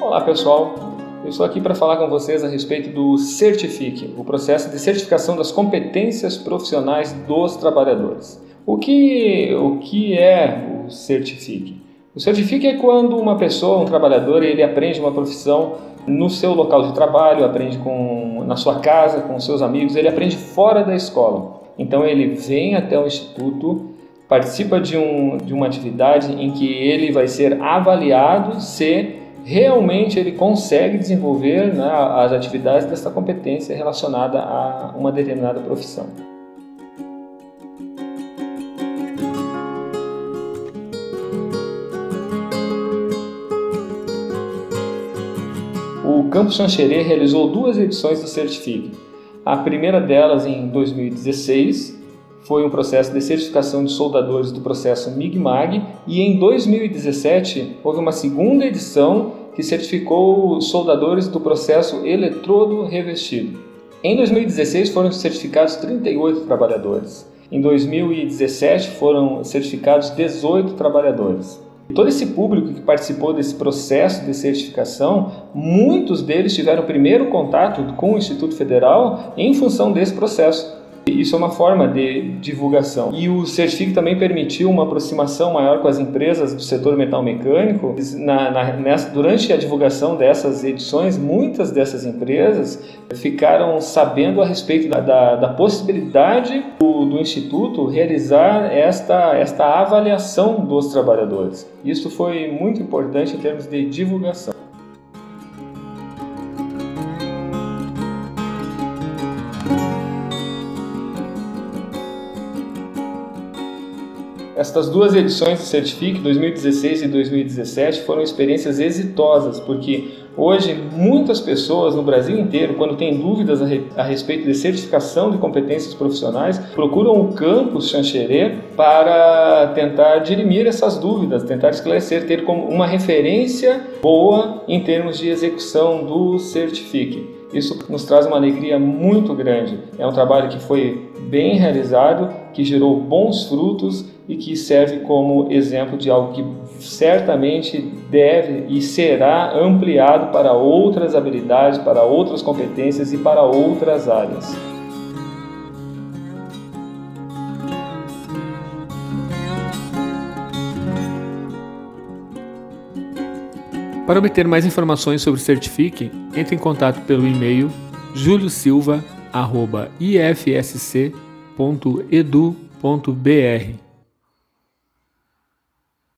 Olá pessoal, eu estou aqui para falar com vocês a respeito do Certifique, o processo de certificação das competências profissionais dos trabalhadores. O que, o que é o Certifique? O Certifique é quando uma pessoa, um trabalhador, ele aprende uma profissão no seu local de trabalho, aprende com, na sua casa, com seus amigos, ele aprende fora da escola. Então ele vem até o instituto participa de, um, de uma atividade em que ele vai ser avaliado se realmente ele consegue desenvolver né, as atividades dessa competência relacionada a uma determinada profissão. O Campus Xanxerê realizou duas edições do Certifique. A primeira delas em 2016 foi um processo de certificação de soldadores do processo MIG-MAG e em 2017 houve uma segunda edição que certificou soldadores do processo eletrodo revestido. Em 2016 foram certificados 38 trabalhadores. Em 2017 foram certificados 18 trabalhadores. Todo esse público que participou desse processo de certificação, muitos deles tiveram primeiro contato com o Instituto Federal em função desse processo. Isso é uma forma de divulgação. E o Certifique também permitiu uma aproximação maior com as empresas do setor metal mecânico. Na, na, nessa, durante a divulgação dessas edições, muitas dessas empresas ficaram sabendo a respeito da, da, da possibilidade do, do, Instituto realizar esta, esta avaliação dos trabalhadores. Isso foi muito importante em termos de divulgação. Estas duas edições do Certifique, 2016 e 2017, foram experiências exitosas, porque hoje muitas pessoas no Brasil inteiro, quando têm dúvidas a, respeito de certificação de competências profissionais, procuram o campus Xanxerê para tentar dirimir essas dúvidas, tentar esclarecer, ter como uma referência boa em termos de execução do Certifique. Isso nos traz uma alegria muito grande. É um trabalho que foi bem realizado, que gerou bons frutos e que serve como exemplo de algo que certamente deve e será ampliado para outras habilidades, para outras competências e para outras áreas. Para obter mais informações sobre o Certifique, entre em contato pelo e-mail juliosilva.ifsc.edu.br